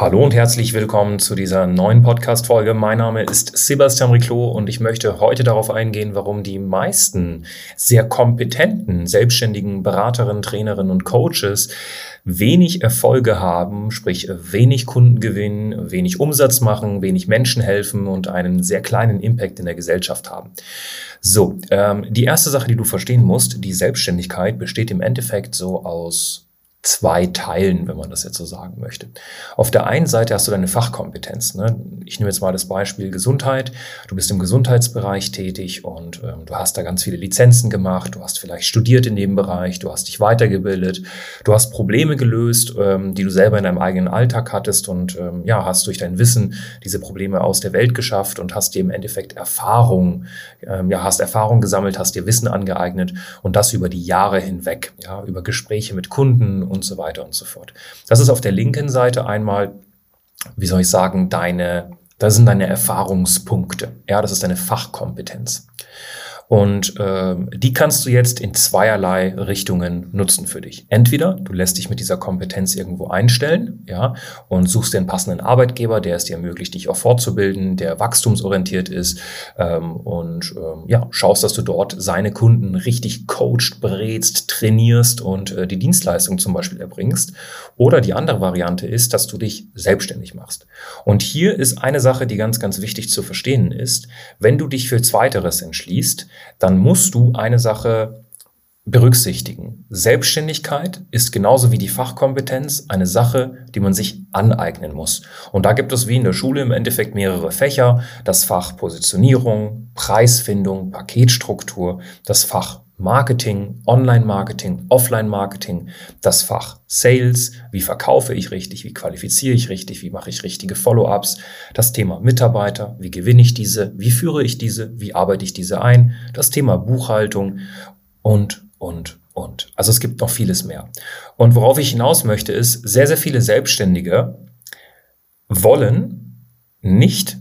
Hallo und herzlich willkommen zu dieser neuen Podcast-Folge. Mein Name ist Sebastian Riclot und ich möchte heute darauf eingehen, warum die meisten sehr kompetenten, selbstständigen Beraterinnen, Trainerinnen und Coaches wenig Erfolge haben, sprich wenig Kunden gewinnen, wenig Umsatz machen, wenig Menschen helfen und einen sehr kleinen Impact in der Gesellschaft haben. So, ähm, die erste Sache, die du verstehen musst, die Selbstständigkeit besteht im Endeffekt so aus zwei Teilen, wenn man das jetzt so sagen möchte. Auf der einen Seite hast du deine Fachkompetenz. Ne? Ich nehme jetzt mal das Beispiel Gesundheit. Du bist im Gesundheitsbereich tätig und ähm, du hast da ganz viele Lizenzen gemacht, du hast vielleicht studiert in dem Bereich, du hast dich weitergebildet, du hast Probleme gelöst, ähm, die du selber in deinem eigenen Alltag hattest und ähm, ja, hast durch dein Wissen diese Probleme aus der Welt geschafft und hast dir im Endeffekt Erfahrung, ähm, ja, hast Erfahrung gesammelt, hast dir Wissen angeeignet und das über die Jahre hinweg, ja, über Gespräche mit Kunden und so weiter und so fort. Das ist auf der linken Seite einmal, wie soll ich sagen, deine, das sind deine Erfahrungspunkte. Ja, das ist deine Fachkompetenz. Und äh, die kannst du jetzt in zweierlei Richtungen nutzen für dich. Entweder du lässt dich mit dieser Kompetenz irgendwo einstellen, ja, und suchst den passenden Arbeitgeber, der es dir ermöglicht, dich auch fortzubilden, der wachstumsorientiert ist, ähm, und ähm, ja, schaust, dass du dort seine Kunden richtig coacht, berätst, trainierst und äh, die Dienstleistung zum Beispiel erbringst. Oder die andere Variante ist, dass du dich selbstständig machst. Und hier ist eine Sache, die ganz, ganz wichtig zu verstehen ist, wenn du dich für Zweiteres entschließt, dann musst du eine Sache berücksichtigen. Selbstständigkeit ist genauso wie die Fachkompetenz eine Sache, die man sich aneignen muss. Und da gibt es wie in der Schule im Endeffekt mehrere Fächer. Das Fach Positionierung, Preisfindung, Paketstruktur, das Fach Marketing, Online-Marketing, Offline-Marketing, das Fach Sales, wie verkaufe ich richtig, wie qualifiziere ich richtig, wie mache ich richtige Follow-ups, das Thema Mitarbeiter, wie gewinne ich diese, wie führe ich diese, wie arbeite ich diese ein, das Thema Buchhaltung und, und, und. Also es gibt noch vieles mehr. Und worauf ich hinaus möchte, ist, sehr, sehr viele Selbstständige wollen nicht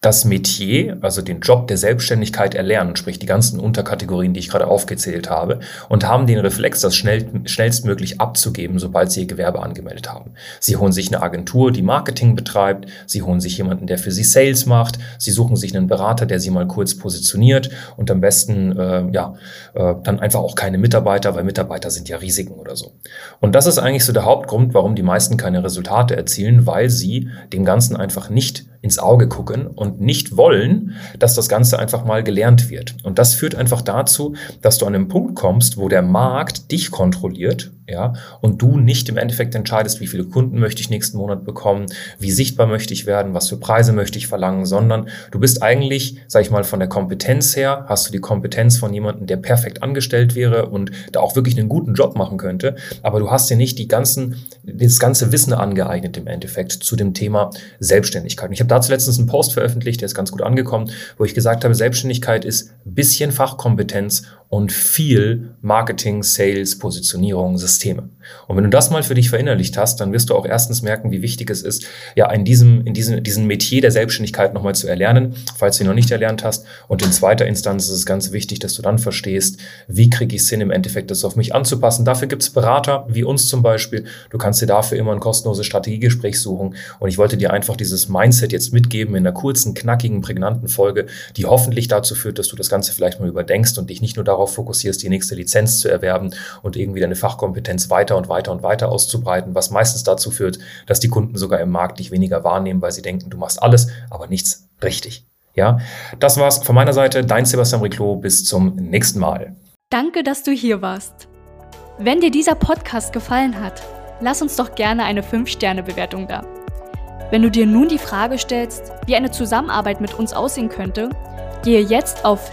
das Metier, also den Job der Selbstständigkeit erlernen, sprich die ganzen Unterkategorien, die ich gerade aufgezählt habe, und haben den Reflex, das schnell, schnellstmöglich abzugeben, sobald sie ihr Gewerbe angemeldet haben. Sie holen sich eine Agentur, die Marketing betreibt, sie holen sich jemanden, der für sie Sales macht, sie suchen sich einen Berater, der sie mal kurz positioniert und am besten äh, ja äh, dann einfach auch keine Mitarbeiter, weil Mitarbeiter sind ja Risiken oder so. Und das ist eigentlich so der Hauptgrund, warum die meisten keine Resultate erzielen, weil sie dem Ganzen einfach nicht ins Auge gucken und nicht wollen, dass das Ganze einfach mal gelernt wird. Und das führt einfach dazu, dass du an einem Punkt kommst, wo der Markt dich kontrolliert, ja, und du nicht im Endeffekt entscheidest, wie viele Kunden möchte ich nächsten Monat bekommen, wie sichtbar möchte ich werden, was für Preise möchte ich verlangen, sondern du bist eigentlich, sag ich mal, von der Kompetenz her, hast du die Kompetenz von jemandem, der perfekt angestellt wäre und da auch wirklich einen guten Job machen könnte, aber du hast dir nicht die ganzen, das ganze Wissen angeeignet im Endeffekt zu dem Thema Selbstständigkeit. Und ich habe dazu letztens einen Post veröffentlicht, der ist ganz gut angekommen, wo ich gesagt habe, Selbstständigkeit ist bisschen Fachkompetenz und viel Marketing, Sales, Positionierung, Systeme. Und wenn du das mal für dich verinnerlicht hast, dann wirst du auch erstens merken, wie wichtig es ist, ja, in diesem, in diesem, diesen Metier der Selbstständigkeit nochmal zu erlernen, falls du ihn noch nicht erlernt hast. Und in zweiter Instanz ist es ganz wichtig, dass du dann verstehst, wie kriege ich es hin, im Endeffekt das auf mich anzupassen. Dafür gibt es Berater, wie uns zum Beispiel. Du kannst dir dafür immer ein kostenloses Strategiegespräch suchen. Und ich wollte dir einfach dieses Mindset jetzt mitgeben in einer kurzen, knackigen, prägnanten Folge, die hoffentlich dazu führt, dass du das Ganze vielleicht mal überdenkst und dich nicht nur darauf darauf fokussierst, die nächste Lizenz zu erwerben und irgendwie deine Fachkompetenz weiter und weiter und weiter auszubreiten, was meistens dazu führt, dass die Kunden sogar im Markt dich weniger wahrnehmen, weil sie denken, du machst alles, aber nichts richtig. Ja, das war's von meiner Seite. Dein Sebastian Riclot. Bis zum nächsten Mal. Danke, dass du hier warst. Wenn dir dieser Podcast gefallen hat, lass uns doch gerne eine 5-Sterne-Bewertung da. Wenn du dir nun die Frage stellst, wie eine Zusammenarbeit mit uns aussehen könnte, gehe jetzt auf